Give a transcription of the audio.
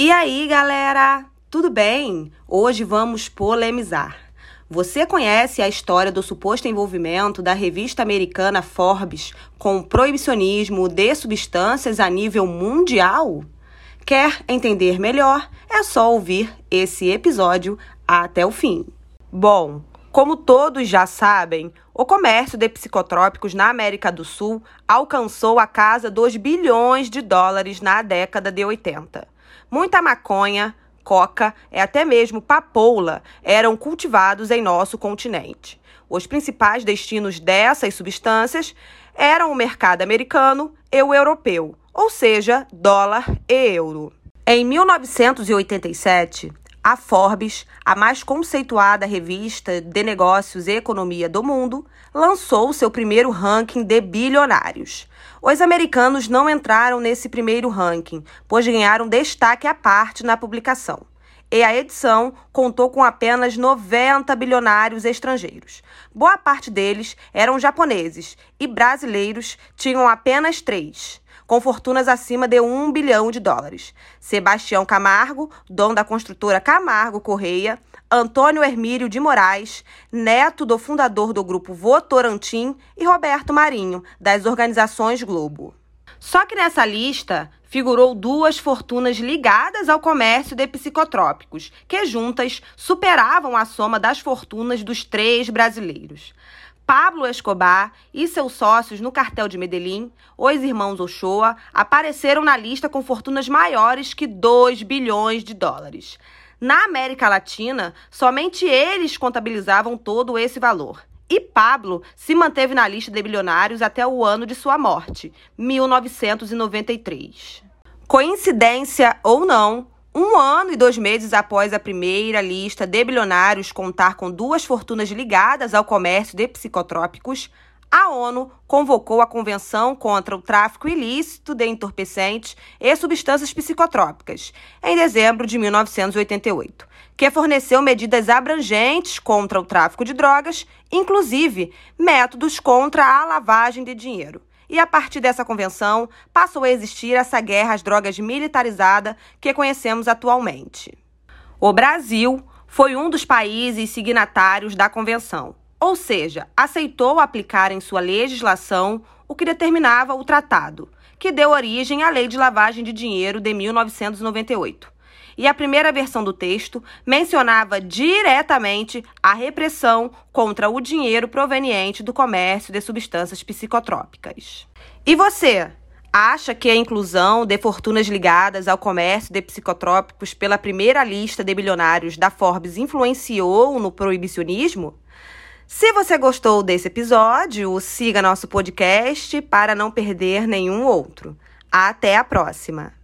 E aí, galera? Tudo bem? Hoje vamos polemizar. Você conhece a história do suposto envolvimento da revista americana Forbes com o proibicionismo de substâncias a nível mundial? Quer entender melhor? É só ouvir esse episódio até o fim. Bom, como todos já sabem, o comércio de psicotrópicos na América do Sul alcançou a casa dos bilhões de dólares na década de 80. Muita maconha, coca e até mesmo papoula eram cultivados em nosso continente. Os principais destinos dessas substâncias eram o mercado americano e o europeu, ou seja, dólar e euro. Em 1987, a Forbes, a mais conceituada revista de negócios e economia do mundo, lançou seu primeiro ranking de bilionários. Os americanos não entraram nesse primeiro ranking, pois ganharam destaque à parte na publicação. E a edição contou com apenas 90 bilionários estrangeiros. Boa parte deles eram japoneses e brasileiros tinham apenas três com fortunas acima de um bilhão de dólares. Sebastião Camargo, dono da construtora Camargo Correia, Antônio Hermílio de Moraes, neto do fundador do grupo Votorantim, e Roberto Marinho, das organizações Globo. Só que nessa lista figurou duas fortunas ligadas ao comércio de psicotrópicos, que juntas superavam a soma das fortunas dos três brasileiros. Pablo Escobar e seus sócios no cartel de Medellín, os irmãos Ochoa, apareceram na lista com fortunas maiores que 2 bilhões de dólares. Na América Latina, somente eles contabilizavam todo esse valor. E Pablo se manteve na lista de bilionários até o ano de sua morte, 1993. Coincidência ou não, um ano e dois meses após a primeira lista de bilionários contar com duas fortunas ligadas ao comércio de psicotrópicos, a ONU convocou a Convenção contra o Tráfico Ilícito de Entorpecentes e Substâncias Psicotrópicas, em dezembro de 1988, que forneceu medidas abrangentes contra o tráfico de drogas, inclusive métodos contra a lavagem de dinheiro. E a partir dessa convenção, passou a existir essa guerra às drogas militarizada que conhecemos atualmente. O Brasil foi um dos países signatários da convenção, ou seja, aceitou aplicar em sua legislação o que determinava o tratado, que deu origem à Lei de Lavagem de Dinheiro de 1998 e a primeira versão do texto mencionava diretamente a repressão contra o dinheiro proveniente do comércio de substâncias psicotrópicas. E você? Acha que a inclusão de fortunas ligadas ao comércio de psicotrópicos pela primeira lista de bilionários da Forbes influenciou no proibicionismo? Se você gostou desse episódio, siga nosso podcast para não perder nenhum outro. Até a próxima!